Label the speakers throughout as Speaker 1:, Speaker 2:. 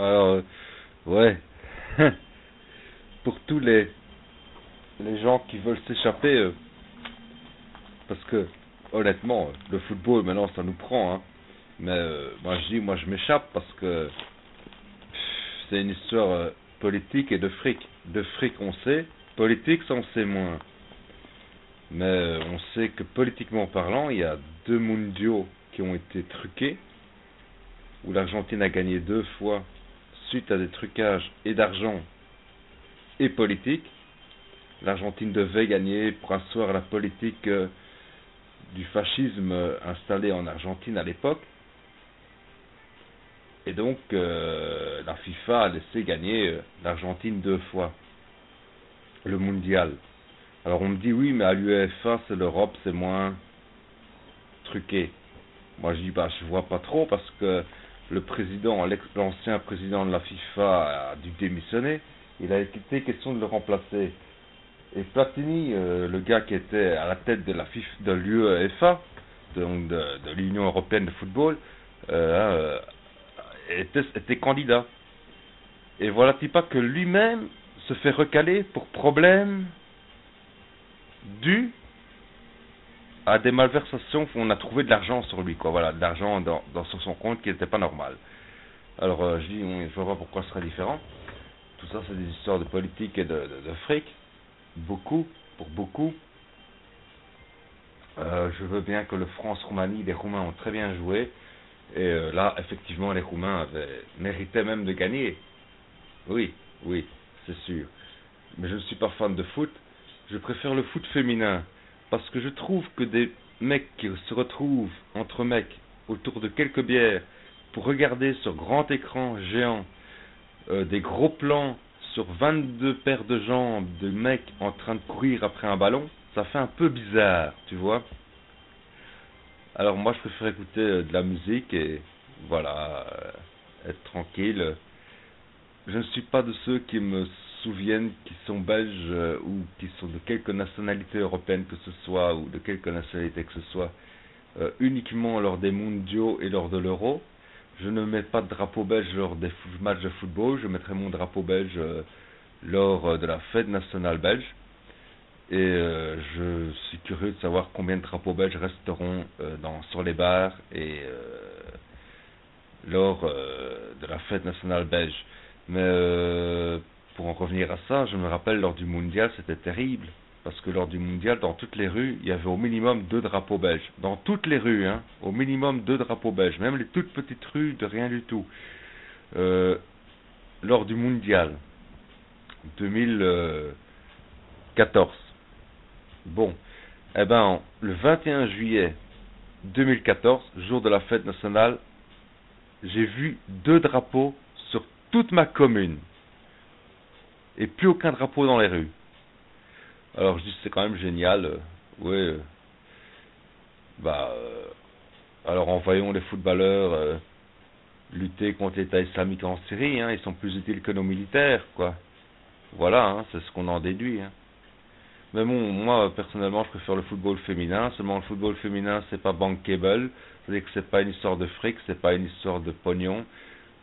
Speaker 1: Alors, euh, ouais. Pour tous les les gens qui veulent s'échapper, euh, parce que honnêtement, le football maintenant ça nous prend. Hein. Mais euh, moi je dis, moi je m'échappe parce que c'est une histoire euh, politique et de fric. De fric on sait, politique ça on sait moins. Mais euh, on sait que politiquement parlant, il y a deux mondiaux qui ont été truqués, où l'Argentine a gagné deux fois suite à des trucages et d'argent et politique. L'Argentine devait gagner pour asseoir la politique du fascisme installé en Argentine à l'époque. Et donc, euh, la FIFA a laissé gagner euh, l'Argentine deux fois le mondial. Alors on me dit oui, mais à l'UEFA, c'est l'Europe, c'est moins truqué. Moi je dis bah je vois pas trop parce que le président, l'ancien président de la FIFA a dû démissionner. Il a été question de le remplacer. Et Platini, euh, le gars qui était à la tête de la FIFA, de l'UEFA, donc de, l'Union européenne de football, euh, était, était candidat. Et voilà-t-il pas que lui-même se fait recaler pour problème dû à des malversations on a trouvé de l'argent sur lui, quoi. Voilà, de l'argent dans, sur son compte qui n'était pas normal. Alors euh, je dis, je vois pas pourquoi ce serait différent. Tout ça, c'est des histoires de politique et de fric. Beaucoup, pour beaucoup. Euh, je veux bien que le France-Roumanie, les Roumains ont très bien joué. Et euh, là, effectivement, les Roumains avaient, méritaient même de gagner. Oui, oui, c'est sûr. Mais je ne suis pas fan de foot. Je préfère le foot féminin. Parce que je trouve que des mecs qui se retrouvent entre mecs autour de quelques bières pour regarder sur grand écran géant euh, des gros plans sur 22 paires de jambes de mecs en train de courir après un ballon, ça fait un peu bizarre, tu vois. Alors moi je préfère écouter euh, de la musique et voilà, euh, être tranquille. Je ne suis pas de ceux qui me souviennent qui sont belges euh, ou qui sont de quelque nationalité européenne que ce soit ou de quelque nationalité que ce soit euh, uniquement lors des mondiaux et lors de l'euro. Je ne mets pas de drapeau belge lors des matchs de football, je mettrai mon drapeau belge euh, lors de la fête nationale belge. Et je suis curieux de savoir combien de drapeaux belges resteront sur les bars et lors de la fête nationale belge. Mais pour en revenir à ça, je me rappelle lors du mondial, c'était terrible. Parce que lors du mondial, dans toutes les rues, il y avait au minimum deux drapeaux belges. Dans toutes les rues, hein, au minimum deux drapeaux belges. Même les toutes petites rues de rien du tout. Euh, lors du mondial 2014. Bon, eh ben, le 21 juillet 2014, jour de la fête nationale, j'ai vu deux drapeaux sur toute ma commune. Et plus aucun drapeau dans les rues. Alors je dis c'est quand même génial. Euh, oui. Euh, bah euh, alors envoyons les footballeurs euh, lutter contre l'État islamique en Syrie, hein, ils sont plus utiles que nos militaires, quoi. Voilà, hein, c'est ce qu'on en déduit. Hein. Mais bon, moi personnellement, je préfère le football féminin. Seulement le football féminin, c'est pas bankable, c'est-à-dire que c'est pas une histoire de fric, c'est pas une histoire de pognon.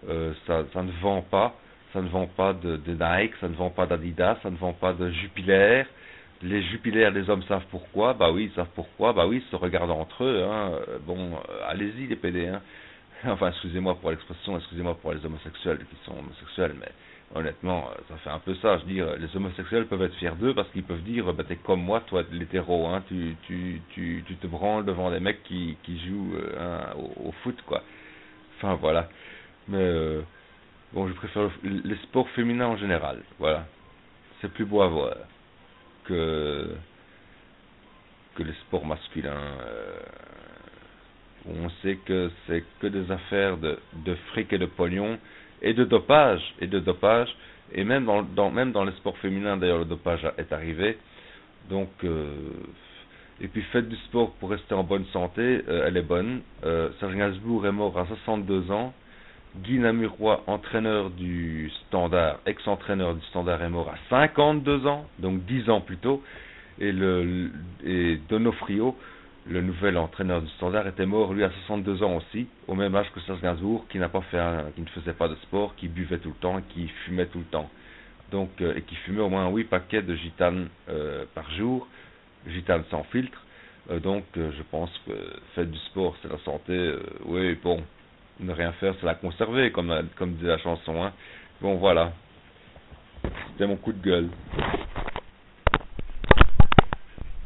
Speaker 1: Euh, ça ne vend pas, ça ne vend pas de, Nike, ça ne vend pas d'Adidas, ça ne vend pas de Jupiler. Les Jupiler, les hommes savent pourquoi. Bah oui, ils savent pourquoi. Bah oui, ils se regardent entre eux. Hein. Bon, euh, allez-y les PD. Hein. Enfin, excusez-moi pour l'expression, excusez-moi pour les homosexuels qui sont homosexuels, mais honnêtement, ça fait un peu ça. Je veux dire, les homosexuels peuvent être fiers d'eux parce qu'ils peuvent dire, bah, t'es comme moi, toi, l'hétéro, hein, tu, tu, tu, tu te branles devant des mecs qui, qui jouent euh, hein, au, au, foot, quoi. Enfin, voilà. Mais, euh, bon, je préfère le, les sports féminins en général, voilà. C'est plus beau à voir que, que les sports masculins. Euh, on sait que c'est que des affaires de, de fric et de pognon et de dopage et de dopage et même dans, dans même les sports féminins d'ailleurs le dopage est arrivé donc euh, et puis faites du sport pour rester en bonne santé euh, elle est bonne Serge Gainsbourg est mort à 62 ans Guy Namuroy entraîneur du Standard ex-entraîneur du Standard est mort à 52 ans donc 10 ans plus tôt et Donofrio le nouvel entraîneur du Standard, était mort lui à 62 ans aussi, au même âge que Serge Gainsbourg, qui pas fait, qui ne faisait pas de sport, qui buvait tout le temps, qui fumait tout le temps. Donc, euh, et qui fumait au moins 8 paquets de gitane euh, par jour, gitane sans filtre. Euh, donc, je pense que faire du sport, c'est la santé. oui, bon, ne rien faire, c'est la conserver, comme, comme dit la chanson. Hein. Bon, voilà. C'était mon coup de gueule.